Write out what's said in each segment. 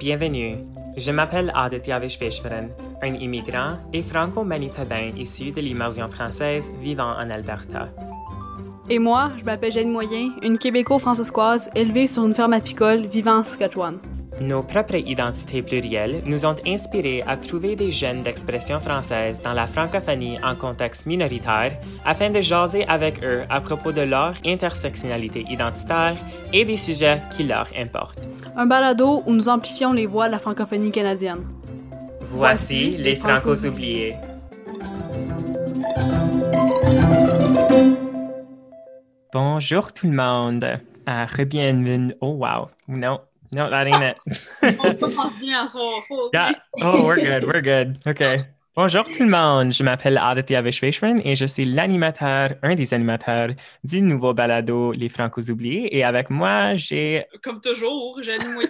Bienvenue, je m'appelle Aditya Vishveshwaran, un immigrant et franco-manitobain issu de l'immersion française vivant en Alberta. Et moi, je m'appelle Jeanne Moyen, une québéco-francescoise élevée sur une ferme apicole vivant en Saskatchewan. Nos propres identités plurielles nous ont inspirés à trouver des jeunes d'expression française dans la francophonie en contexte minoritaire afin de jaser avec eux à propos de leur intersectionnalité identitaire et des sujets qui leur importent. Un balado où nous amplifions les voix de la francophonie canadienne. Voici les Francos oubliés. Bonjour tout le monde. Uh, bienvenue. Oh wow. No, no, that ain't it. yeah. Oh, we're good. We're good. Okay. Bonjour tout le monde, je m'appelle Aditya Vishveshwaran et je suis l'animateur, un des animateurs du nouveau balado Les Francos oubliés. Et avec moi, j'ai... Comme toujours, Jenny Moyen,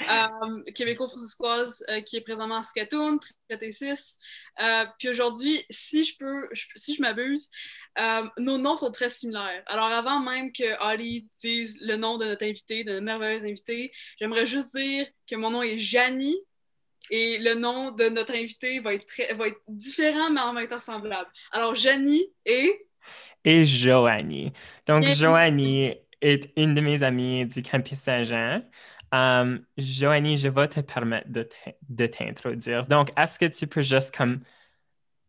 euh, québéco-franciscoise euh, qui est présentement à Saskatoon, traité 6. Euh, puis aujourd'hui, si je peux, si je m'abuse, euh, nos noms sont très similaires. Alors avant même que Ali dise le nom de notre invité, de notre merveilleuse invitée, j'aimerais juste dire que mon nom est Janie et le nom de notre invité va être, très, va être différent, mais en même temps semblable. Alors, Janie et... Et Joanie. Donc, Joanie est une de mes amies du campus Saint-Jean. Um, Joanie, je vais te permettre de t'introduire. Donc, est-ce que tu peux juste comme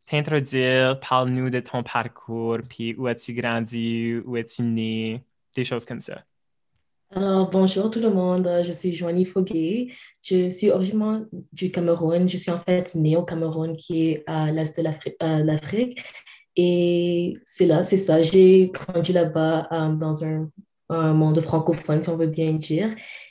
t'introduire, parle-nous de ton parcours, puis où as-tu grandi, où es-tu né, des choses comme ça? Alors, bonjour tout le monde, je suis Joanie Foguet. Je suis originaire du Cameroun. Je suis en fait née au Cameroun, qui est à l'est de euh, l'Afrique. Et c'est là, c'est ça. J'ai grandi là-bas euh, dans un, un, monde francophone, si on veut bien dire.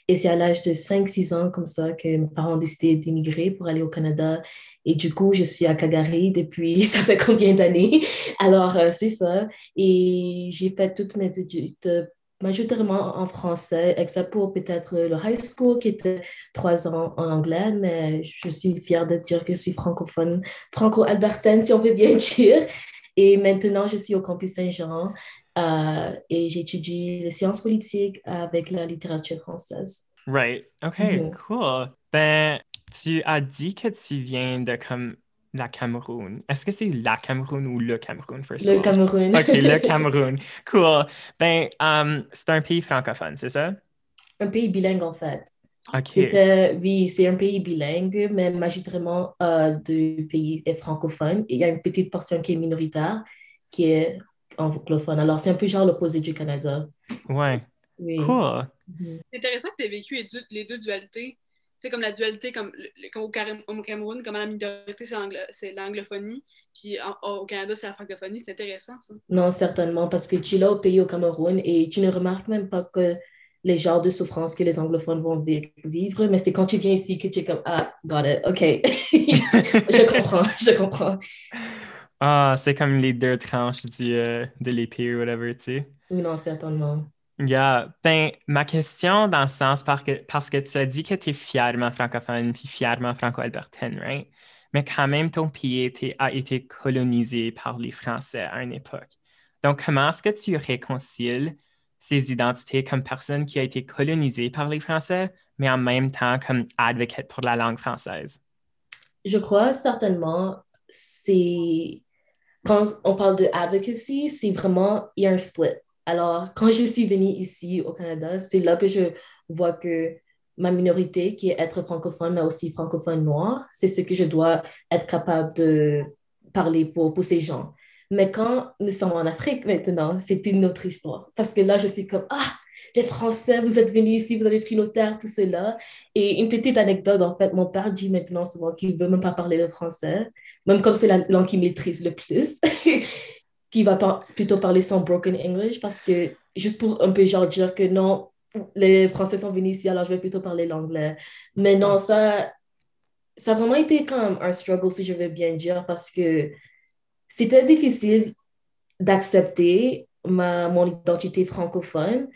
Et c'est à l'âge de 5-6 ans, comme ça, que mes parents ont décidé d'émigrer pour aller au Canada. Et du coup, je suis à Calgary depuis, ça fait combien d'années? Alors, euh, c'est ça. Et j'ai fait toutes mes études majoritairement en français, except pour peut-être le high school qui était trois ans en anglais, mais je suis fière de dire que je suis francophone, franco-albertaine, si on veut bien dire. Et maintenant, je suis au campus Saint-Jean euh, et j'étudie les sciences politiques avec la littérature française. Right. OK, mm-hmm. cool. Ben, tu as dit que tu viens de comme la Cameroun. Est-ce que c'est la Cameroun ou le Cameroun, first Le Cameroun. OK, le Cameroun. Cool. Ben, um, c'est un pays francophone, c'est ça? Un pays bilingue, en fait. OK. oui, c'est un pays bilingue, mais majoritairement euh, du pays est francophone. il y a une petite portion qui est minoritaire, qui est anglophone. Alors, c'est un peu genre l'opposé du Canada. Ouais. Oui. Cool. Mhm. C'est intéressant que tu aies vécu les deux dualités sais, comme la dualité, comme, au, Cameroun, comme à la minorité, c'est l'anglophonie, puis au Canada, c'est la francophonie. C'est intéressant, ça. Non, certainement, parce que tu es là au pays, au Cameroun, et tu ne remarques même pas que les genres de souffrance que les anglophones vont vivre, mais c'est quand tu viens ici que tu es comme, ah, got it, OK. je comprends, je comprends. Ah, c'est comme les deux tranches du, euh, de l'épée ou whatever, tu sais. Non, certainement. Yeah. Ben, ma question dans le sens parce que, parce que tu as dit que tu es fièrement francophone puis fièrement franco-albertaine, right? Mais quand même, ton pays a été colonisé par les Français à une époque. Donc, comment est-ce que tu réconcilies ces identités comme personne qui a été colonisée par les Français, mais en même temps comme advocate pour la langue française? Je crois certainement, c'est quand on parle de advocacy, c'est vraiment, il y a un split alors, quand je suis venue ici au Canada, c'est là que je vois que ma minorité, qui est être francophone, mais aussi francophone noir, c'est ce que je dois être capable de parler pour, pour ces gens. Mais quand nous sommes en Afrique maintenant, c'est une autre histoire. Parce que là, je suis comme, ah, les Français, vous êtes venus ici, vous avez pris nos terres, tout cela. Et une petite anecdote, en fait, mon père dit maintenant souvent qu'il ne veut même pas parler le français, même comme c'est la langue qu'il maîtrise le plus. qui va plutôt parler son broken English parce que, juste pour un peu genre dire que non, les Français sont venus ici, alors je vais plutôt parler l'anglais. Mais non, ça, ça a vraiment été comme un struggle, si je veux bien dire, parce que c'était difficile d'accepter mon identité francophone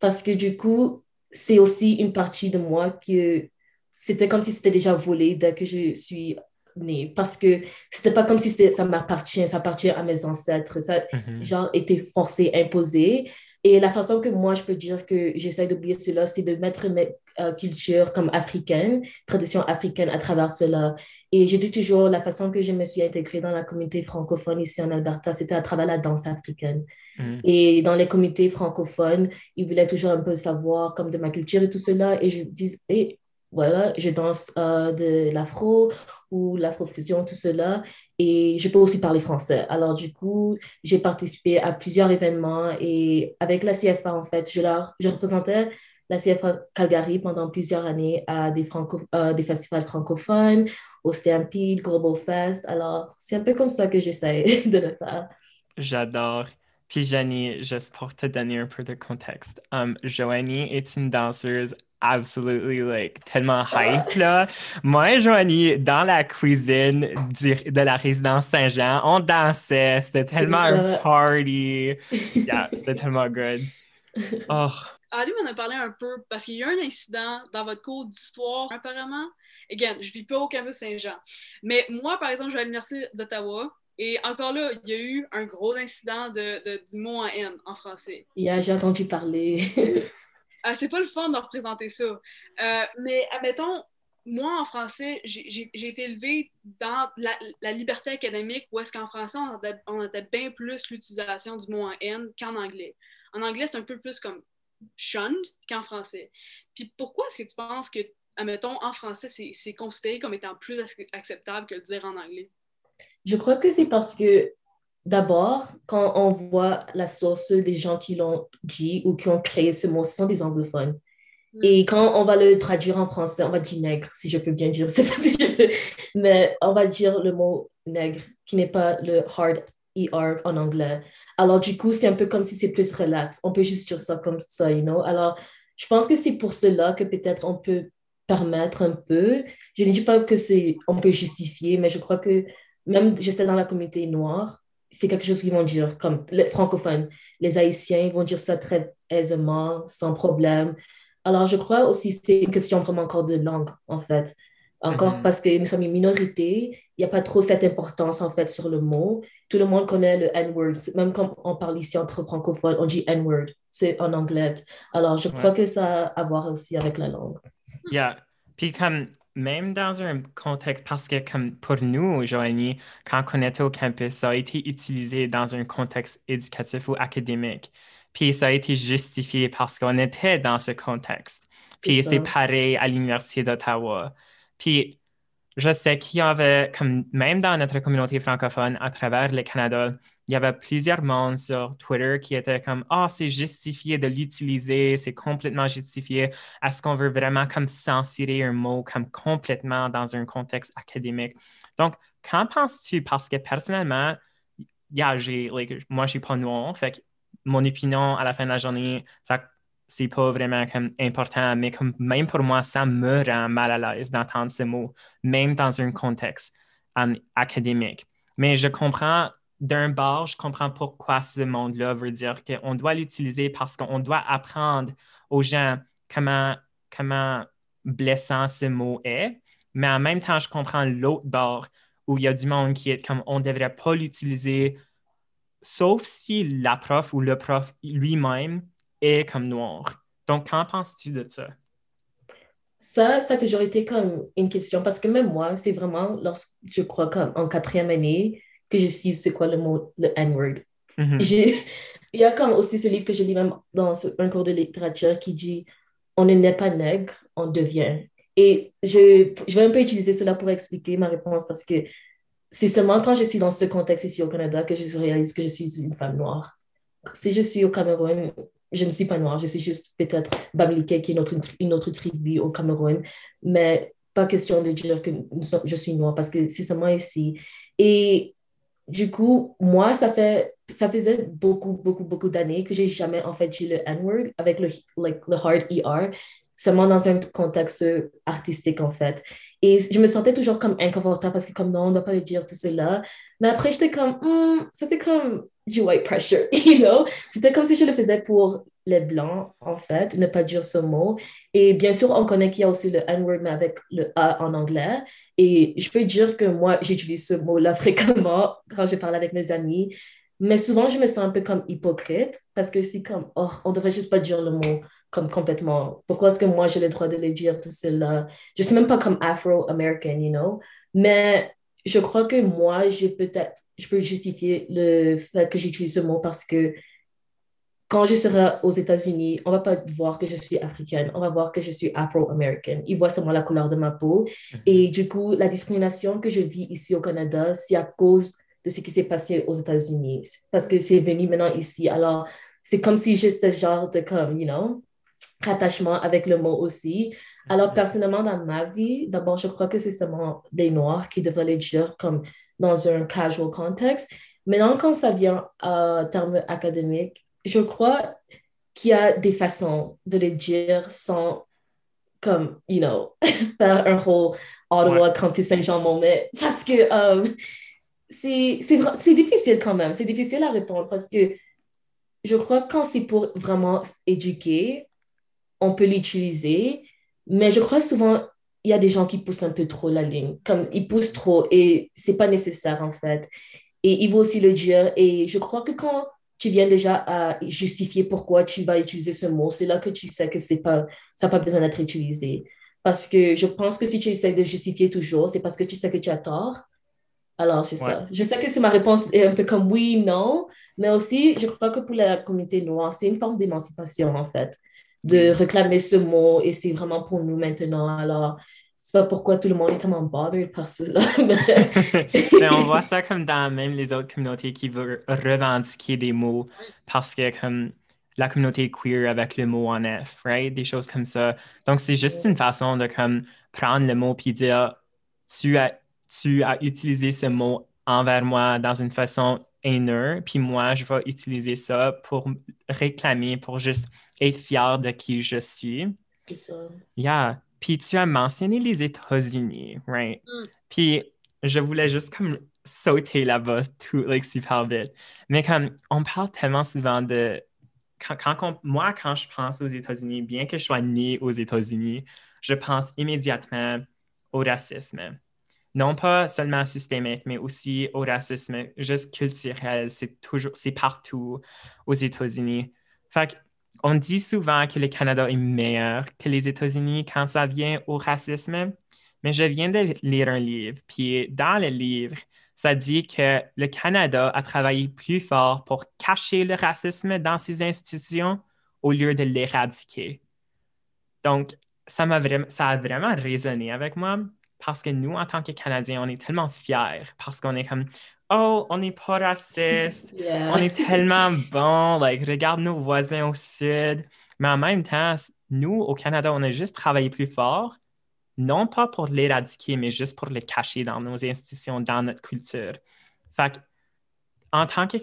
parce que du coup, c'est aussi une partie de moi que c'était comme si c'était déjà volé dès que je suis parce que c'était pas comme si ça m'appartient, ça appartient à mes ancêtres. Ça, mm-hmm. genre, été forcé, imposé. Et la façon que moi, je peux dire que j'essaie d'oublier cela, c'est de mettre mes euh, cultures comme africaines, traditions africaines à travers cela. Et je dis toujours, la façon que je me suis intégrée dans la communauté francophone ici en Alberta, c'était à travers la danse africaine. Mm. Et dans les comités francophones, ils voulaient toujours un peu savoir comme de ma culture et tout cela. Et je dis, et voilà, je danse euh, de l'afro ou l'afrofusion, tout cela. Et je peux aussi parler français. Alors, du coup, j'ai participé à plusieurs événements et avec la CFA, en fait, je, leur, je représentais la CFA Calgary pendant plusieurs années à des, franco, euh, des festivals francophones, au Stampede, Global Fest. Alors, c'est un peu comme ça que j'essaie de le faire. J'adore. Puis, Jenny, juste pour te donner un peu de contexte, um, Joanie est une danseuse absolutely like tellement hype là. Moi et Joanie, dans la cuisine de la résidence Saint-Jean, on dansait, c'était tellement un party. Yeah, c'était tellement good. Oh. Ali m'en a parlé un peu parce qu'il y a eu un incident dans votre cours d'histoire apparemment. Again, je vis pas au campus Saint-Jean. Mais moi, par exemple, je vais à l'Université d'Ottawa. Et encore là, il y a eu un gros incident de, de du mot en N en français. Yeah, j'ai entendu parler. Ah, c'est pas le fun de représenter ça. Euh, mais admettons, moi, en français, j'ai été élevée dans la, liberté académique où est-ce qu'en français, on a, bien plus l'utilisation du mot en N qu'en anglais. En anglais, c'est un peu plus comme shunned qu'en français. Puis pourquoi est-ce que tu penses que, admettons, en français, c'est considéré comme étant plus acceptable que le dire en anglais? Je crois que c'est parce que D'abord, quand on voit la source des gens qui l'ont dit ou qui ont créé ce mot, ce sont des anglophones. Mm. Et quand on va le traduire en français, on va dire nègre, si je peux bien dire, c'est pas si je peux, mais on va dire le mot nègre, qui n'est pas le hard ER en anglais. Alors, du coup, c'est un peu comme si c'est plus relax. On peut juste dire ça comme ça, you know. Alors, je pense que c'est pour cela que peut-être on peut permettre un peu. Je ne dis pas que c'est, on peut justifier, mais je crois que même, j'étais dans la communauté noire, c'est quelque chose qu'ils vont dire, comme les francophones, les Haïtiens vont dire ça très aisément, sans problème. Alors, je crois aussi que c'est une question vraiment encore de langue, en fait. Encore mm-hmm. parce que nous sommes une minorité, il n'y a pas trop cette importance, en fait, sur le mot. Tout le monde connaît le N-word. Même quand on parle ici entre francophones, on dit N-word. C'est en anglais. Alors, je crois que ça a à voir aussi avec la langue. Yeah. Puis comme même dans un contexte, parce que comme pour nous, Joanie, quand on était au campus, ça a été utilisé dans un contexte éducatif ou académique. Puis ça a été justifié parce qu'on était dans ce contexte. Puis c'est pareil à l'Université d'Ottawa. Puis je sais qu'il y avait, comme même dans notre communauté francophone à travers le Canada, il y avait plusieurs mondes sur Twitter qui étaient comme Ah, oh, c'est justifié de l'utiliser, c'est complètement justifié. Est-ce qu'on veut vraiment comme censurer un mot comme complètement dans un contexte académique? Donc, qu'en penses-tu? Parce que personnellement, yeah, j'ai, moi, je suis pas noir, fait que mon opinion à la fin de la journée, ça c'est pas vraiment comme important, mais comme même pour moi, ça me rend mal à l'aise d'entendre ce mot, même dans un contexte um, académique. Mais je comprends d'un bord, je comprends pourquoi ce monde-là veut dire qu'on doit l'utiliser parce qu'on doit apprendre aux gens comment, comment blessant ce mot est. Mais en même temps, je comprends l'autre bord où il y a du monde qui est comme on ne devrait pas l'utiliser, sauf si la prof ou le prof lui-même est comme noir. Donc, qu'en penses-tu de ça? Ça, ça a toujours été comme une question parce que même moi, c'est vraiment, lorsque je crois comme en quatrième année, que je suis, c'est quoi le mot, le N-word. Mm-hmm. Il y a comme aussi ce livre que je lis même dans un cours de littérature qui dit On ne naît pas nègre, on devient. Et je, je vais un peu utiliser cela pour expliquer ma réponse parce que c'est seulement quand je suis dans ce contexte ici au Canada que je réalise que je suis une femme noire. Si je suis au Cameroun, je ne suis pas noire, je suis juste peut-être Bamileke, qui est une autre, une autre tribu au Cameroun, mais pas question de dire que je suis noire parce que c'est seulement ici. Et du coup, moi, ça, fait, ça faisait beaucoup, beaucoup, beaucoup d'années que j'ai jamais en fait dit le N-word avec le, like, le hard ER, seulement dans un contexte artistique en fait. Et je me sentais toujours comme inconfortable parce que comme non, on ne doit pas le dire tout cela. Mais après, j'étais comme, hmm, ça c'est comme du white pressure, you know? C'était comme si je le faisais pour les blancs, en fait, ne pas dire ce mot. Et bien sûr, on connaît qu'il y a aussi le N-word, mais avec le A en anglais. Et je peux dire que moi, j'utilise ce mot-là fréquemment quand je parle avec mes amis. Mais souvent, je me sens un peu comme hypocrite parce que c'est comme, oh, on devrait juste pas dire le mot comme complètement. Pourquoi est-ce que moi, j'ai le droit de le dire, tout cela? Je suis même pas comme Afro-American, you know? Mais je crois que moi, je peut-être, je peux justifier le fait que j'utilise ce mot parce que quand je serai aux États-Unis, on va pas voir que je suis africaine, on va voir que je suis afro-américaine. Ils voient seulement la couleur de ma peau. Mhm. Et du coup, la discrimination que je vis ici au Canada, c'est à cause de ce qui s'est passé aux États-Unis. Parce que c'est venu maintenant ici. Alors, c'est comme si j'étais genre de comme, you know, rattachement avec le mot aussi. Alors, personnellement, dans ma vie, d'abord, je crois que c'est seulement des Noirs qui devraient le dire comme dans un casual context. Maintenant, quand ça vient à termes académiques, je crois qu'il y a des façons de le dire sans, comme, you know, faire un whole Ottawa Campus Saint-Jean moment. Parce que um, c'est difficile quand même. C'est difficile à répondre parce que je crois que quand c'est pour vraiment éduquer, on peut l'utiliser. Mais je crois souvent, il y a des gens qui poussent un peu trop la ligne. Comme ils poussent trop et c'est pas nécessaire en fait. Et il faut aussi le dire. Et je crois que quand tu viens déjà à justifier pourquoi tu vas utiliser ce mot. C'est là que tu sais que c'est pas, ça n'a pas besoin d'être utilisé. Parce que je pense que si tu essaies de justifier toujours, c'est parce que tu sais que tu as tort. Alors, c'est ça. Je sais que c'est ma réponse est un peu comme oui, non, mais aussi, je crois que pour la communauté noire, c'est une forme d'émancipation, en fait, de réclamer ce mot et c'est vraiment pour nous maintenant. Alors, c'est pas pourquoi tout le monde est tellement bothered par cela. mais on voit ça comme dans même les autres communautés qui veulent revendiquer des mots parce que comme la communauté queer avec le mot en F, right? Des choses comme ça. Donc, c'est juste une façon de comme prendre le mot puis dire tu as, tu as utilisé ce mot envers moi dans une façon haineuse, puis moi, je vais utiliser ça pour réclamer, pour juste être fier de qui je suis. C'est ça. Yeah. Puis tu as mentionné les États-Unis, right? Mm. Puis je voulais juste comme sauter là-bas tout like, super vite. Mais comme on parle tellement souvent de quand, moi, quand je pense aux États-Unis, bien que je sois né aux États-Unis, je pense immédiatement au racisme. Non pas seulement systémique, mais aussi au racisme juste culturel. C'est toujours, c'est partout aux États-Unis. Fait que on dit souvent que le Canada est meilleur que les États-Unis quand ça vient au racisme, mais je viens de lire un livre, puis dans le livre, ça dit que le Canada a travaillé plus fort pour cacher le racisme dans ses institutions au lieu de l'éradiquer. Donc, ça, m'a vraiment, ça a vraiment résonné avec moi parce que nous, en tant que Canadiens, on est tellement fiers parce qu'on est comme, oh, on n'est pas raciste, on est tellement bon, like, regarde nos voisins au sud. Mais en même temps, nous, au Canada, on a juste travaillé plus fort, non pas pour l'éradiquer, mais juste pour le cacher dans nos institutions, dans notre culture. Fait en tant que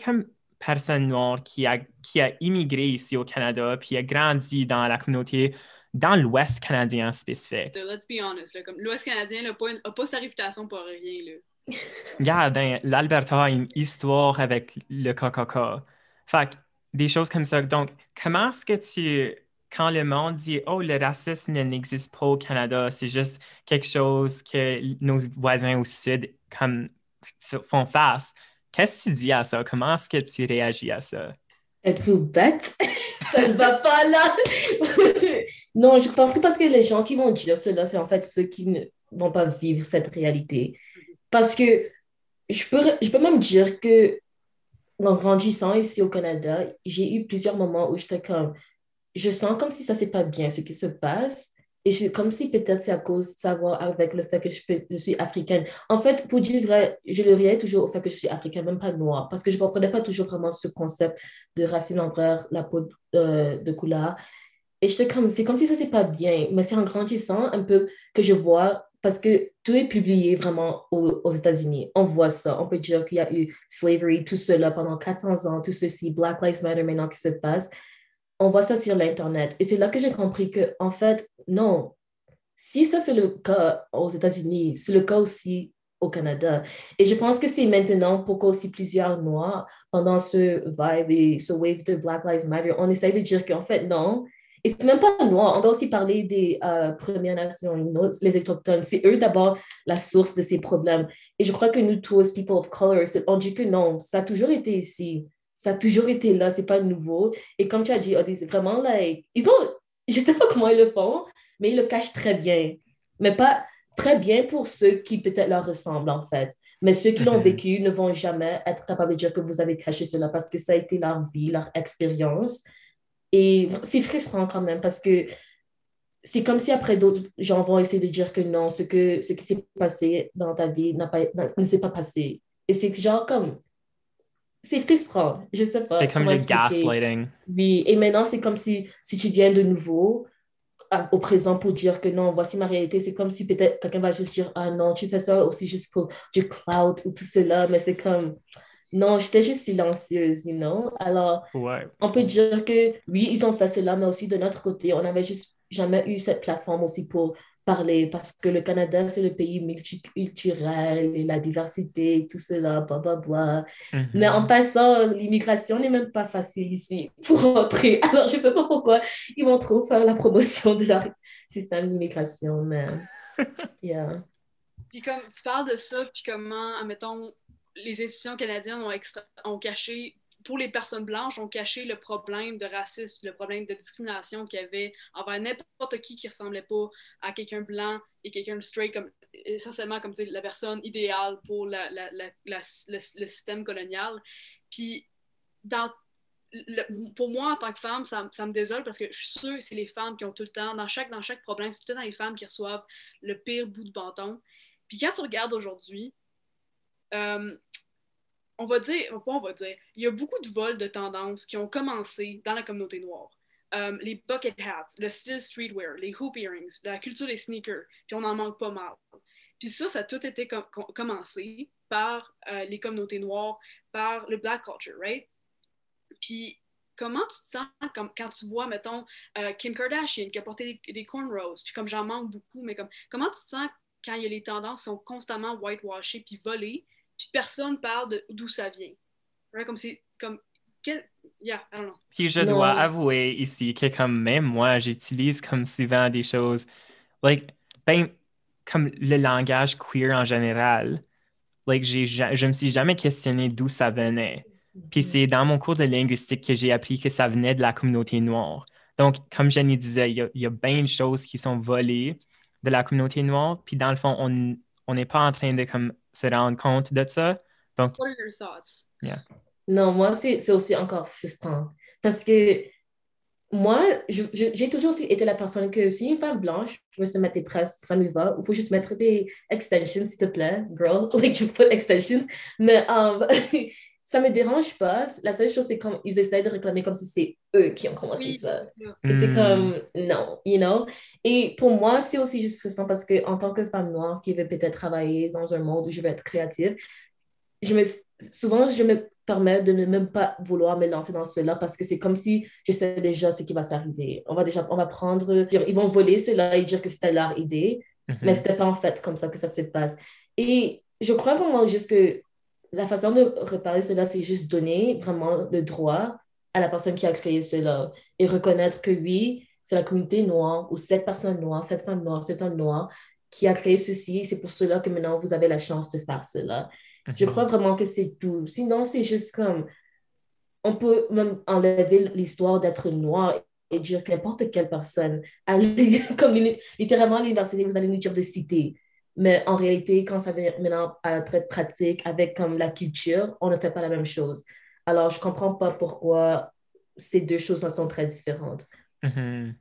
personne noire qui a, qui a immigré ici au Canada, puis a grandi dans la communauté dans l'Ouest canadien spécifique. Let's be honest, l'Ouest canadien n'a pas, pas, sa réputation pour rien. Là. Regarde, ben, l'Alberta a une histoire avec le KKK. Fait des choses comme ça. Donc, comment est-ce que tu, quand le monde dit Oh, le racisme n'existe pas au Canada, c'est juste quelque chose que nos voisins au Sud comme, font face, qu'est-ce que tu dis à ça? Comment est-ce que tu réagis à ça? Êtes-vous bête? ça ne va pas là! Non, je pense que parce que les gens qui vont dire cela, c'est en fait ceux qui ne vont pas vivre cette réalité. Parce que je peux, je peux même dire que en grandissant ici au Canada, j'ai eu plusieurs moments où j'étais comme, je sens comme si ça c'est pas bien ce qui se passe. Et c'est comme si peut-être c'est à cause de savoir avec le fait que je, je, suis africaine. En fait, pour dire vrai, je le riais toujours au fait que je suis africaine, même pas noire, parce que je ne comprenais pas toujours vraiment ce concept de racine envers la peau euh, de couleur. Et j'étais comme, c'est comme si ça c'est pas bien, mais c'est en grandissant un peu que je vois parce que tout est publié vraiment aux, États-Unis. On voit ça. On peut dire qu'il y a eu slavery, tout cela pendant 400 ans, tout ceci, Black Lives Matter maintenant qui se passe. On voit ça sur l'Internet. Et c'est là que j'ai compris que, en fait, non. Si ça, c'est le cas aux États-Unis, c'est le cas aussi au Canada. Et je pense que c'est maintenant pourquoi aussi plusieurs Noirs, pendant ce vibe et ce wave de Black Lives Matter, on essaie de dire qu'en fait, non, Et c'est même pas noir. On doit aussi parler des euh, Premières Nations, les Autochtones. C'est eux d'abord la source de ces problèmes. Et je crois que nous tous, people of color, on dit que non, ça a toujours été ici. Ça a toujours été là, c'est pas nouveau. Et comme tu as dit, c'est vraiment là, ils ont, je sais pas comment ils le font, mais ils le cachent très bien. Mais pas très bien pour ceux qui peut-être leur ressemblent, en fait. Mais ceux qui l'ont mhm. vécu ne vont jamais être capables de dire que vous avez caché cela parce que ça a été leur vie, leur expérience. Et c'est frustrant quand même parce que c'est comme si après d'autres gens vont essayer de dire que non, ce, que, ce qui s'est passé dans ta vie n'a pas, ne s'est pas passé. Et c'est genre comme. C'est frustrant, je sais pas. C'est comme le gaslighting. Oui, et maintenant c'est comme si, si tu viens de nouveau au présent pour dire que non, voici ma réalité. C'est comme si peut-être quelqu'un va juste dire, ah non, tu fais ça aussi juste pour du cloud ou tout cela, mais c'est comme, non, j'étais juste silencieuse, you know? Alors, on peut dire que oui, ils ont fait cela, mais aussi de notre côté, on n'avait juste jamais eu cette plateforme aussi pour parler parce que le Canada, c'est le pays multiculturel et la diversité et tout cela, bla, bla, bla. Mm-hmm. Mais en passant, l'immigration n'est même pas facile ici pour entrer. Alors, je ne sais pas pourquoi ils vont trop faire la promotion de leur système d'immigration, mais... Yeah. Puis comme tu parles de ça, puis comment, admettons, les institutions canadiennes ont, caché pour les personnes blanches, ont caché le problème de racisme, le problème de discrimination qu'il y avait envers n'importe qui qui ressemblait pas à quelqu'un blanc et quelqu'un straight, comme, essentiellement comme la personne idéale pour le, système colonial. Puis, pour moi, en tant que femme, ça, ça, me désole parce que je suis sûre que c'est les femmes qui ont tout le temps, dans chaque, dans chaque problème, c'est tout le temps les femmes qui reçoivent le pire bout de bâton. Puis quand tu regardes aujourd'hui, euh, on va dire, on va dire, il y a beaucoup de vols de tendances qui ont commencé dans la communauté noire. Euh, les bucket hats, le style streetwear, les hoop earrings, la culture des sneakers, puis on en manque pas mal. Puis ça, ça a tout été commencé par euh, les communautés noires, par le black culture, right? Puis comment tu te sens quand tu vois, mettons, Kim Kardashian qui a porté des, des cornrows, puis comme j'en manque beaucoup, mais comme comment tu te sens quand il y a les tendances sont constamment whitewashées puis volées, puis personne parle d'où ça vient. Comme c'est comme Yeah, I don't know. Puis je dois avouer ici que comme même moi, j'utilise comme souvent des choses, like, ben, comme le langage queer en général, like, j'ai, je me suis jamais questionné d'où ça venait. Puis mm-hmm. c'est dans mon cours de linguistique que j'ai appris que ça venait de la communauté noire. Donc, comme Jenny disait, il y a, il y a bien de choses qui sont volées de la communauté noire. Puis dans le fond, on n'est pas en train de comme, se rendre compte de ça. Donc, What are your thoughts? Yeah. Non, moi, c'est aussi encore frustrant. Parce que moi, j'ai toujours été la personne que si une femme blanche veut se mettre des tresses, ça me va. Il faut juste mettre des extensions, s'il te plaît, girl. Like, just put extensions. Mais um, ça me dérange pas. La seule chose, c'est quand ils essaient de réclamer comme si c'est eux qui ont commencé ça. Et c'est hmm. comme, non, you know? Et pour moi, c'est aussi juste frustrant parce que en tant que femme noire qui veut peut-être travailler dans un monde où je vais être créative, je me, souvent, je me permets de ne même pas vouloir me lancer dans cela parce que c'est comme si je sais déjà ce qui va s'arriver. On va déjà, on va prendre, ils vont voler cela et dire que c'était leur idée, mm-hmm. mais c'était pas en fait comme ça que ça se passe. Et je crois vraiment juste que la façon de réparer cela, c'est juste donner vraiment le droit à la personne qui a créé cela et reconnaître que oui, c'est la communauté noire ou cette personne noire, cette femme noire, cet homme noir qui a créé ceci. C'est pour cela que maintenant vous avez la chance de faire cela. Je mhm. crois vraiment que c'est tout. Sinon, c'est juste comme on peut même enlever l'histoire d'être noir et dire qu'importe quelle personne, allez, comme littéralement à l'université, vous allez nous dire de citer mais en réalité, quand ça vient maintenant à être pratique avec comme la culture, on ne fait pas la même chose. Alors, je ne comprends pas pourquoi ces deux choses sont très différentes. Mm-hmm.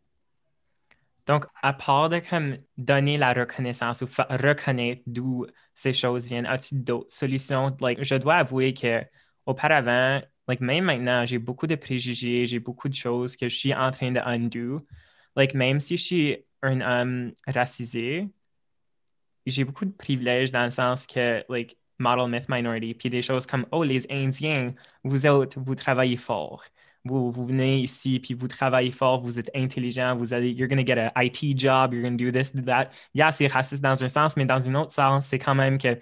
Donc, à part de comme donner la reconnaissance ou reconnaître d'où ces choses viennent, as-tu d'autres solutions? Like, je dois avouer que auparavant, like, même maintenant, j'ai beaucoup de préjugés, j'ai beaucoup de choses que je suis en train de undo. Like, même si je suis un homme racisé, j'ai beaucoup de privilèges dans le sens que, like, model myth minority, puis des choses comme, oh, les Indiens, vous autres, vous travaillez fort. Vous, vous venez ici, puis vous travaillez fort, vous êtes intelligent, vous allez, you're going to get an IT job, you're going to do this, do that. Yeah, c'est raciste dans un sens, mais dans un autre sens, c'est quand même que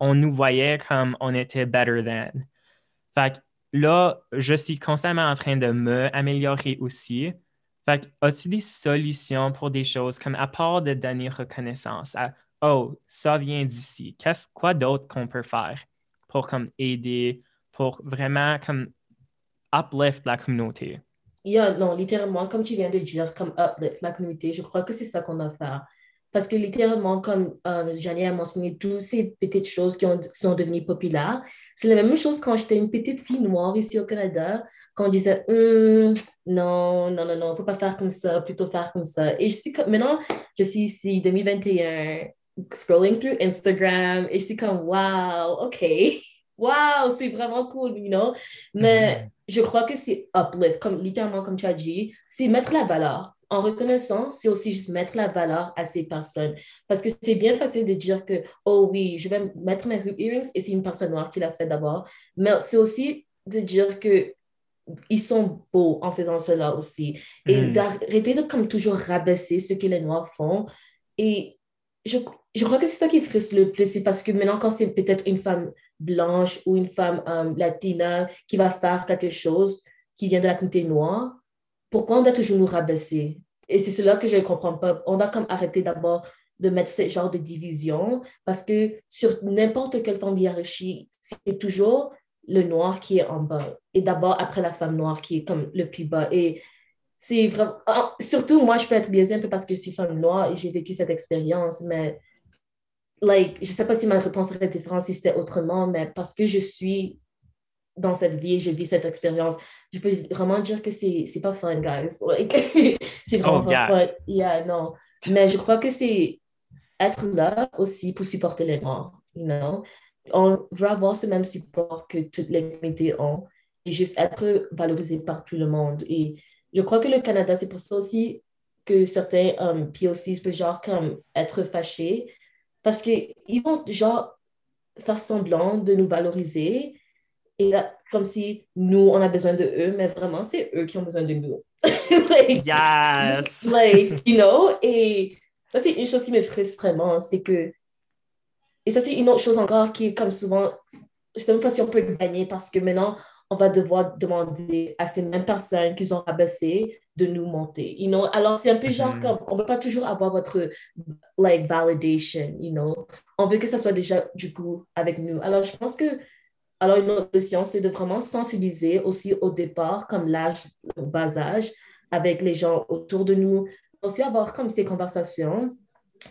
on nous voyait comme on était better than. Fait que là, je suis constamment en train de me améliorer aussi. Fait as-tu des solutions pour des choses comme à part de donner reconnaissance à Oh, ça vient d'ici. Qu'est-ce quoi d'autre qu'on peut faire pour comme aider, pour vraiment comme uplift la communauté? Yeah, non, littéralement, comme tu viens de dire, comme uplift la communauté, je crois que c'est ça qu'on doit faire. Parce que littéralement, comme euh, a mentionné, toutes ces petites choses qui, ont, sont devenues populaires, c'est la même chose quand j'étais une petite fille noire ici au Canada, quand on disait hum, non, non, non, non, il ne faut pas faire comme ça, plutôt faire comme ça. Et je suis maintenant, je suis ici, 2021, scrolling through Instagram, et je suis comme, wow, OK, wow, c'est vraiment cool, you know? Mais mm-hmm. je crois que c'est uplift, comme littéralement, comme tu as dit, c'est mettre la valeur. En reconnaissance, c'est aussi juste mettre la valeur à ces personnes. Parce que c'est bien facile de dire que, oh oui, je vais mettre mes hoop earrings et c'est une personne noire qui l'a fait d'abord. Mais c'est aussi de dire que ils sont beaux en faisant cela aussi. Et mm. d'arrêter de comme toujours rabaisser ce que les Noirs font. Et je, je crois que c'est ça qui frustre le plus, c'est parce que maintenant, quand c'est peut-être une femme blanche ou une femme euh, latina qui va faire quelque chose qui vient de la communauté noire, pourquoi on doit toujours nous rabaisser? Et c'est cela que je ne comprends pas. On doit comme arrêter d'abord de mettre ce genre de division parce que sur n'importe quelle forme de hiérarchie, c'est toujours le noir qui est en bas et d'abord après la femme noire qui est comme le plus bas. C'est vraiment, ah, surtout moi, je peux être biaisée un peu parce que je suis femme noire et j'ai vécu cette expérience, mais like, je sais pas si ma réponse serait différente si c'était autrement, mais parce que je suis dans cette vie, je vis cette expérience, je peux vraiment dire que c'est, pas fun, guys. c'est vraiment oh, pas fun. Yeah, non. Mais je crois que c'est être là aussi pour supporter les Noirs, you know? On veut avoir ce même support que toutes les communautés ont et juste être valorisé par tout le monde. Et je crois que le Canada, c'est pour ça aussi que certains um, POCs peuvent genre comme être fâchés parce qu'ils vont genre faire semblant de nous valoriser et comme si nous, on a besoin de eux, mais vraiment, c'est eux qui ont besoin de nous. like, yes! Like, you know? Et ça, c'est une chose qui me frustre vraiment, c'est que... Et ça, c'est une autre chose encore qui est comme souvent... Je ne sais même pas si on peut gagner parce que maintenant, on va devoir demander à ces mêmes personnes qu'ils ont rabaissé de nous monter, you know? Alors, c'est un peu genre mm-hmm. comme, on ne veut pas toujours avoir votre, like, validation, you know? On veut que ça soit déjà, du coup, avec nous. Alors, je pense que, alors, une autre solution, c'est de vraiment sensibiliser aussi au départ, comme l'âge, le bas âge, avec les gens autour de nous, aussi avoir comme ces conversations,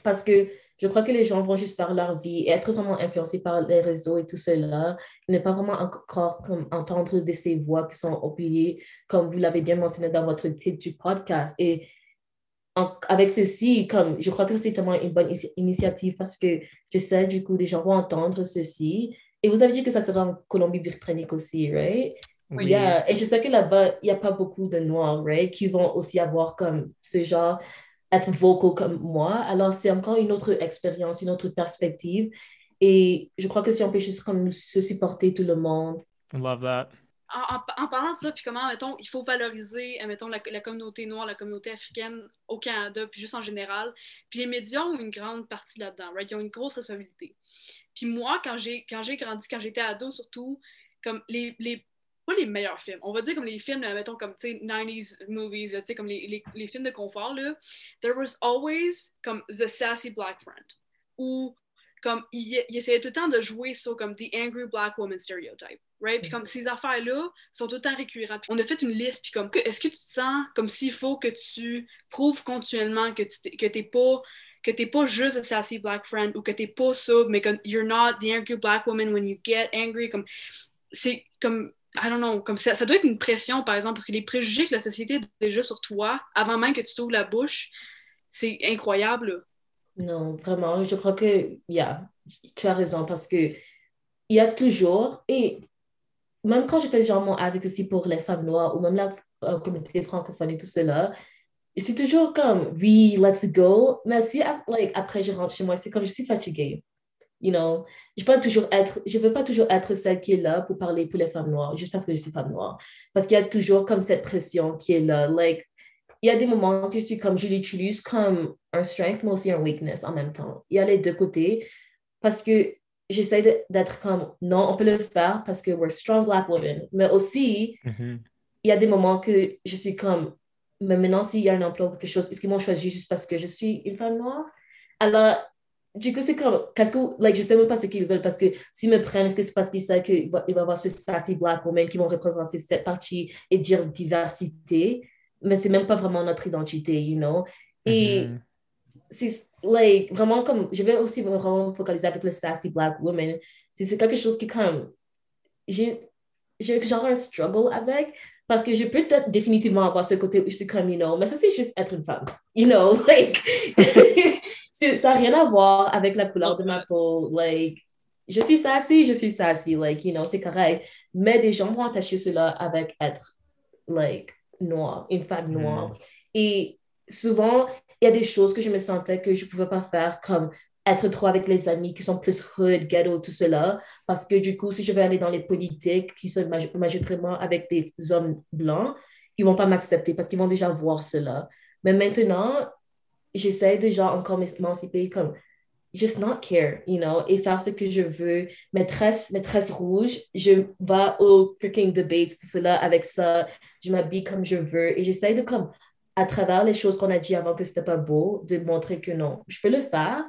parce que je crois que les gens vont juste faire leur vie et être vraiment influencés par les réseaux et tout cela. Ne pas vraiment encore comme, entendre de ces voix qui sont oubliées, comme vous l'avez bien mentionné dans votre titre du podcast. Et avec ceci, comme, je crois que c'est tellement une bonne initiative parce que je sais, du coup, les gens vont entendre ceci. Et vous avez dit que ça sera en Colombie-Britannique aussi, right? Oui. Yeah. Et je sais que là-bas, il n'y a pas beaucoup de Noirs, right, qui vont aussi avoir comme ce genre être vocal comme moi. Alors, c'est encore une autre expérience, une autre perspective. Et je crois que si on peut juste comme se supporter tout le monde. Love that. En, parlant de ça, puis comment, mettons, il faut valoriser, euh, mettons, la, communauté noire, la communauté africaine au Canada, puis juste en général. Puis les médias ont une grande partie là-dedans, right? Ils ont une grosse responsabilité. Puis moi, quand j'ai grandi, quand j'étais ado, surtout, comme les, les pas les meilleurs films. On va dire comme les films, mettons, comme, tu sais, 90s movies, tu sais, comme les, les, les, films de confort, là. There was always, comme, the sassy black friend. Ou, comme, il, il, essayait tout le temps de jouer sur, comme, the angry black woman stereotype. Right? Puis, comme, ces affaires-là sont tout le temps récurrentes. On a fait une liste, puis, comme, est-ce que tu te sens comme s'il faut que tu prouves continuellement que tu que t'es pas que t'es pas juste a sassy black friend ou que t'es pas ça, mais que you're not the angry black woman when you get angry. Comme, c'est comme I don't know, comme ça, doit être une pression, par exemple, parce que les préjugés que la société a déjà sur toi, avant même que tu t'ouvres la bouche, c'est incroyable. Non, vraiment, je crois que, yeah, tu as raison, parce que il y a toujours, et même quand je fais genre mon advocacy pour les femmes noires, ou même la euh, communauté francophone et tout cela, c'est toujours comme, oui, let's go, mais si, like, après je rentre chez moi, c'est comme, je suis fatiguée you know, je peux toujours être, je veux pas toujours être celle qui est là pour parler pour les femmes noires, juste parce que je suis femme noire. Parce qu'il y a toujours comme cette pression qui est là. Like, il y a des moments que je suis comme, je l'utilise comme un strength, mais aussi un weakness en même temps. Il y a les deux côtés. Parce que j'essaie d'être comme, non, on peut le faire parce que we're strong black women. Mais aussi, mm-hmm. il y a des moments que je suis comme, mais maintenant, s'il y a un emploi ou quelque chose, est-ce qu'ils m'ont choisi juste parce que je suis une femme noire? Alors, du coup, c'est comme, qu'est-ce que, like, je sais même pas ce qu'ils veulent parce que s'ils me prennent, est-ce que c'est parce qu'ils savent qu'il va, il va y avoir ce sassy black woman qui vont représenter cette partie et dire diversité, mais c'est même pas vraiment notre identité, you know? Et Mhm. c'est, like, vraiment comme, je vais aussi me vraiment focaliser avec le sassy black woman. C'est c'est quelque chose qui, comme, j'ai, j'ai genre un struggle avec parce que je peux peut-être définitivement avoir ce côté où je suis comme, you know, mais ça, c'est juste être une femme, you know, like, ça n'a rien à voir avec la couleur de ma peau, like, je suis sassy, je suis sassy, like, you know, c'est correct, mais des gens vont attacher cela avec être, like, noir, une femme noire. Et souvent, il y a des choses que je me sentais que je ne pouvais pas faire, comme être trop avec les amis qui sont plus hood, ghetto, tout cela, parce que du coup, si je vais aller dans les politiques qui sont maj- majoritairement avec des hommes blancs, ils vont pas m'accepter parce qu'ils vont déjà voir cela. Mais maintenant, j'essaie déjà encore m'émanciper comme just not care, you know, et faire ce que je veux. Mes tresses, mes tresses rouges, je vais au freaking debates, tout cela avec ça. Je m'habille comme je veux et j'essaie de comme à travers les choses qu'on a dit avant que c'était pas beau, de montrer que non, je peux le faire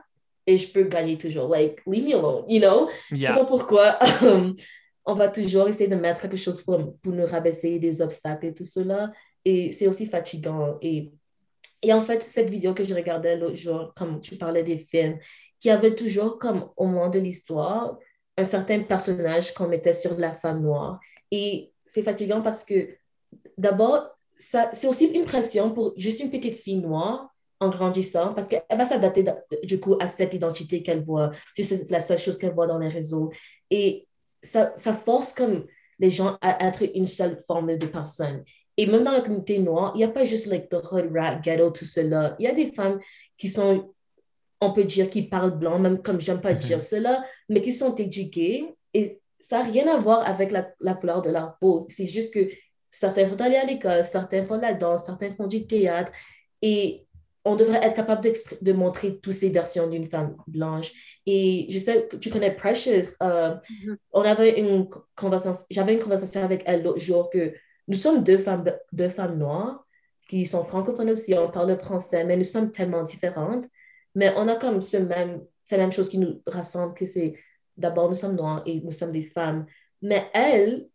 et je peux gagner toujours. Like, leave me alone, you know? C'est pas pourquoi um, on va toujours essayer de mettre quelque chose pour, pour nous rabaisser des obstacles et tout cela. Et c'est aussi fatigant. Et, et en fait, cette vidéo que je regardais l'autre jour, comme tu parlais des films, qui avait toujours comme au moment de l'histoire un certain personnage qu'on mettait sur la femme noire. Et c'est fatigant parce que d'abord, c'est aussi une pression pour juste une petite fille noire en grandissant parce qu'elle va s'adapter du coup à cette identité qu'elle voit. Si c'est la seule chose qu'elle voit dans les réseaux. Et ça, ça force comme les gens à être une seule forme de personne. Et même dans la communauté noire, il n'y a pas juste like, the hood rat, ghetto, tout cela. Il y a des femmes qui sont, on peut dire, qui parlent blanc, même comme j'aime pas Mhm. dire cela, mais qui sont éduquées. Et ça n'a rien à voir avec la, la couleur de leur peau. C'est juste que certains sont allés à l'école, certains font de la danse, certains font du théâtre. Et on devrait être capable de montrer toutes ces versions d'une femme blanche. Et je sais que tu connais Precious. euh, Mhm. on avait une conversation, j'avais une conversation avec elle l'autre jour que nous sommes deux femmes, deux femmes noires qui sont francophones aussi, on parle le français, mais nous sommes tellement différentes. Mais on a comme ce même, c'est même chose qui nous rassemble, que c'est d'abord nous sommes noirs et nous sommes des femmes. Mais elle,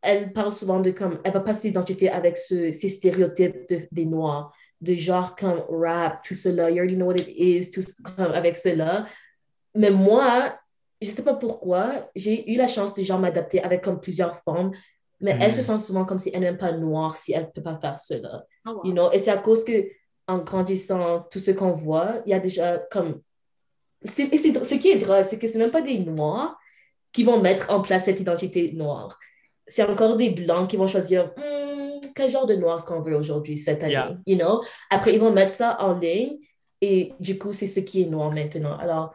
elle parle souvent de comme, elle va pas s'identifier avec ce, ces stéréotypes de- des noirs, de genre comme rap, tout cela, you already know what it is, tout avec cela. Mais moi, je sais pas pourquoi, j'ai eu la chance de genre m'adapter avec comme plusieurs formes, mais Mm. elle se sent souvent comme si elle n'est pas noire si elle peut pas faire cela. Oh, wow. You know? Et c'est à cause que en grandissant, tout ce qu'on voit, il y a déjà comme... c'est- Et c'est, ce qui est drôle, c'est que c'est même pas des noirs qui vont mettre en place cette identité noire. C'est encore des blancs qui vont choisir Hmm, quel genre de noir est-ce qu'on veut aujourd'hui, cette année. Yeah. You know? Après, ils vont mettre ça en ligne et du coup, c'est ce qui est noir maintenant. Alors,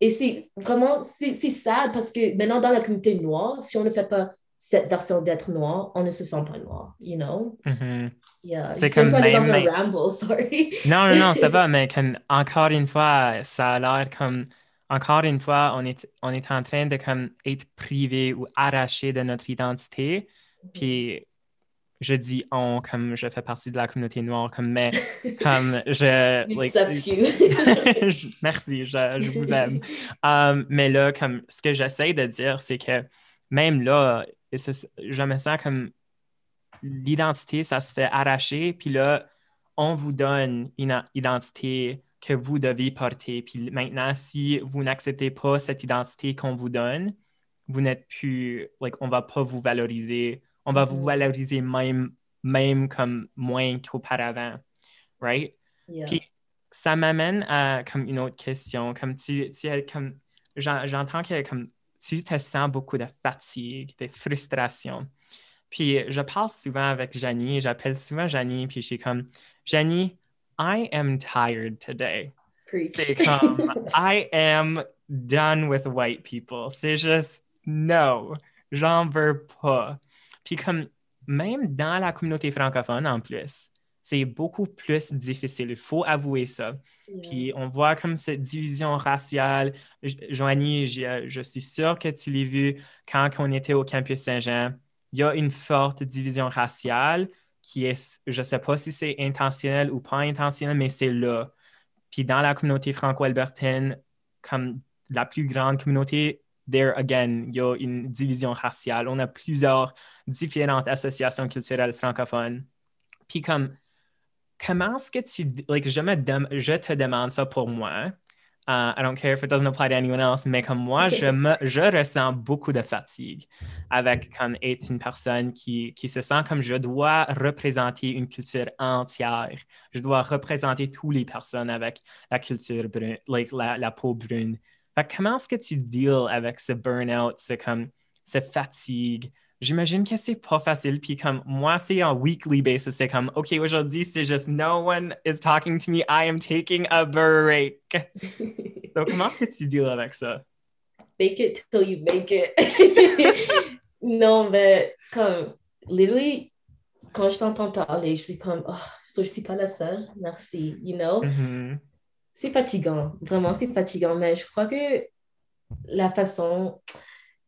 et c'est vraiment, c'est c'est sad parce que maintenant, dans la communauté noire, si on ne fait pas cette version d'être noir, on ne se sent pas noir, you know? Mhm. Yeah. C'est comme peu allée dans même- un ramble, sorry. Non, non, non, ça va, mais comme, encore une fois, ça a l'air comme, encore une fois, on est, on est en train de comme, être privé ou arraché de notre identité. Puis, je dis on, comme je fais partie de la communauté noire, comme, mais comme je. Like, je- Merci, je, je vous aime. Um, mais là, comme ce que j'essaie de dire, c'est que même là, et je me sens comme l'identité, ça se fait arracher, puis là, on vous donne une a- identité que vous devez porter. Puis maintenant, si vous n'acceptez pas cette identité qu'on vous donne, vous n'êtes plus, like, on va pas vous valoriser. On va vous Mhm. valoriser même, même comme moins qu'auparavant. Right? Yeah. Puis ça m'amène à comme une autre question. Comme tu, tu comme j'en- j'entends que comme tu te sens beaucoup de fatigue, de frustration. Puis je parle souvent avec Janie, j'appelle souvent Janie, puis je suis comme Janie, I am tired today. C'est comme I am done with white people. C'est juste no, j'en veux pas. Puis comme même dans la communauté francophone en plus, c'est beaucoup plus difficile. Il faut avouer ça. Yeah. Puis on voit comme cette division raciale. Jo- Joanie, je, je suis sûre que tu l'as vu quand on était au campus Saint-Jean. Il y a une forte division raciale. qui est, je sais pas si c'est intentionnel ou pas intentionnel, mais c'est là. Puis dans la communauté franco-albertaine, comme la plus grande communauté, there again, il y a une division raciale. On a plusieurs différentes associations culturelles francophones. Puis comme, comment est-ce que tu... Like, je, me je te demande ça pour moi. Uh, I don't care if it doesn't apply to anyone else, mais comme moi, je, me, je ressens beaucoup de fatigue avec comme être une personne qui, qui se sent comme je dois représenter une culture entière. Je dois représenter toutes les personnes avec la culture brune, like la, la peau brune. Fait comment est-ce que tu deals avec ce burn-out, ce, comme, cette fatigue? J'imagine que c'est pas facile. Puis comme moi, c'est en weekly basis. C'est comme, OK, aujourd'hui, c'est juste no one is talking to me. I am taking a break. Donc, comment est-ce que tu deals avec ça? Make it till you make it. non, mais comme, literally, quand je t'entends parler, je suis comme, oh, je suis pas la seule. Merci, you know? Mm-hmm. C'est fatigant. Vraiment, c'est fatigant. Mais je crois que la façon.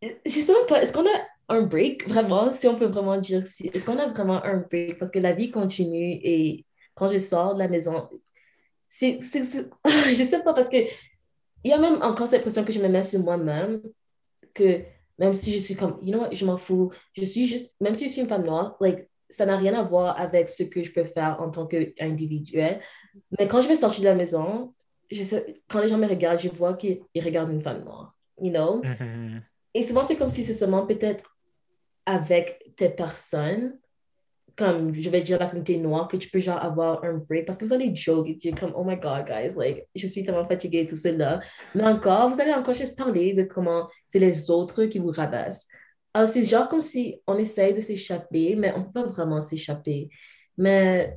Je sais pas, est-ce qu'on a un break, vraiment, si on peut vraiment dire, est-ce qu'on a vraiment un break? Parce que la vie continue et quand je sors de la maison, c'est, je sais pas, parce que il y a même encore cette pression que je me mets sur moi-même, que même si je suis comme, you know, je m'en fous, je suis juste, même si je suis une femme noire, like, ça n'a rien à voir avec ce que je peux faire en tant qu'individuel. Mais quand je vais sortir de la maison, je sais, quand les gens me regardent, je vois qu'ils regardent une femme noire, you know? Mm-hmm. Et souvent, c'est comme si c'est seulement peut-être avec tes personnes, comme je vais dire la communauté noire, que tu peux genre avoir un break parce que vous allez joke dire comme oh my god, guys, like je suis tellement fatiguée, tout cela. Mais encore, vous allez encore juste parler de comment c'est les autres qui vous rabassent. Alors, c'est genre comme si on essaye de s'échapper, mais on ne peut pas vraiment s'échapper. Mais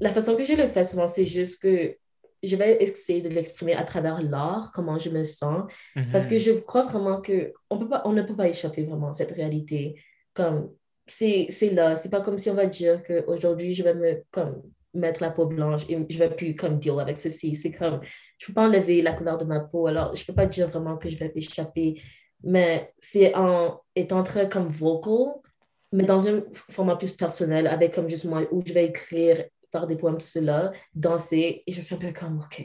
la façon que je le fais souvent, c'est juste que je vais essayer de l'exprimer à travers l'art, comment je me sens, parce que mhm. je crois vraiment que on, peut pas, on ne peut pas échapper vraiment à cette réalité. Comme, c'est là, c'est pas comme si on va dire qu'aujourd'hui, je vais me comme, mettre la peau blanche et je vais plus comme deal avec ceci. C'est comme, je peux pas enlever la couleur de ma peau, alors je peux pas dire vraiment que je vais échapper, mais c'est en étant très comme vocal, mais dans un format plus personnel, avec comme juste moi, où je vais écrire faire des poèmes, tout cela, danser, et je suis un peu comme, OK.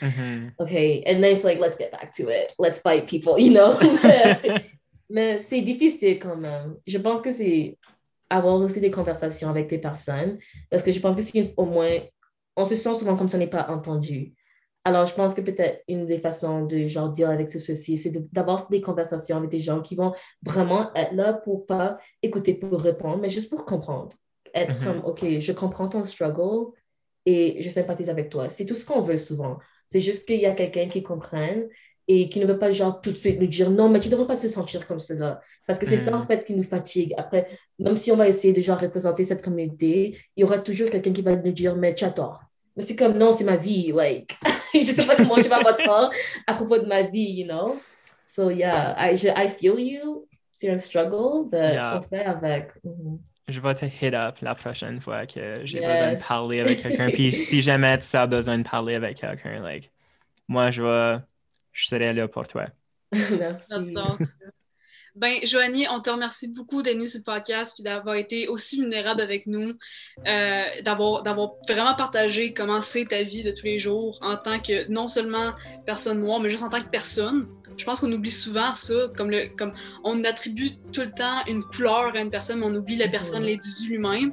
Mm-hmm. OK. And then it's like, let's get back to it. Let's fight people, you know? Mais c'est difficile quand même. Je pense que c'est avoir aussi des conversations avec des personnes, parce que je pense que si au moins, on se sent souvent comme ça n'est pas entendu. Alors, je pense que peut-être une des façons de genre dire avec ceci, c'est d'avoir des conversations avec des gens qui vont vraiment être là pour pas écouter pour répondre, mais juste pour comprendre être mm-hmm. comme, OK, je comprends ton struggle et je sympathise avec toi. C'est tout ce qu'on veut souvent. C'est juste qu'il y a quelqu'un qui comprenne et qui ne veut pas genre tout de suite nous dire non, mais tu ne devrais pas se sentir comme cela. Parce que c'est ça en mm. fait qui nous fatigue. Après, même si on va essayer de genre représenter cette communauté, il y aura toujours quelqu'un qui va nous dire mais tu as tort. Mais c'est comme non, c'est ma vie. Like, je ne sais pas comment tu vas avoir tort à propos de ma vie, you know? So yeah, I, I feel you. C'est un struggle, mais on fait avec. Mm-hmm je vais te hit up la prochaine fois que j'ai besoin de parler avec quelqu'un. Puis si jamais tu as besoin de parler avec quelqu'un, like, moi, je vais, je serai là pour toi. Merci. Ben, Joanie, on te remercie beaucoup d'être venue sur le podcast puis d'avoir été aussi vulnérable avec nous, euh, d'avoir, d'avoir vraiment partagé comment c'est ta vie de tous les jours en tant que non seulement personne noire, mais juste en tant que personne. Je pense qu'on oublie souvent ça, comme, le, comme on attribue tout le temps une couleur à une personne, mais on oublie la personne, l'individu lui-même.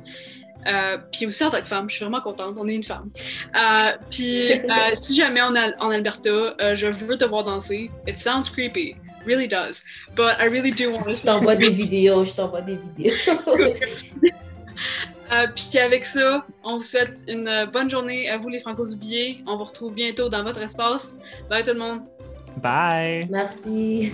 Euh, puis aussi en tant que femme, je suis vraiment contente, on est une femme. Euh, puis euh, si jamais on est en Alberta, je veux te voir danser. It sounds creepy really does. But I really do want to. Je t'envoie des vidéos, je t'envoie des vidéos. puis avec ça, on vous souhaite une bonne journée à vous les Francos oubliés. On vous retrouve bientôt dans votre espace. Bye tout le monde. Bye. Merci.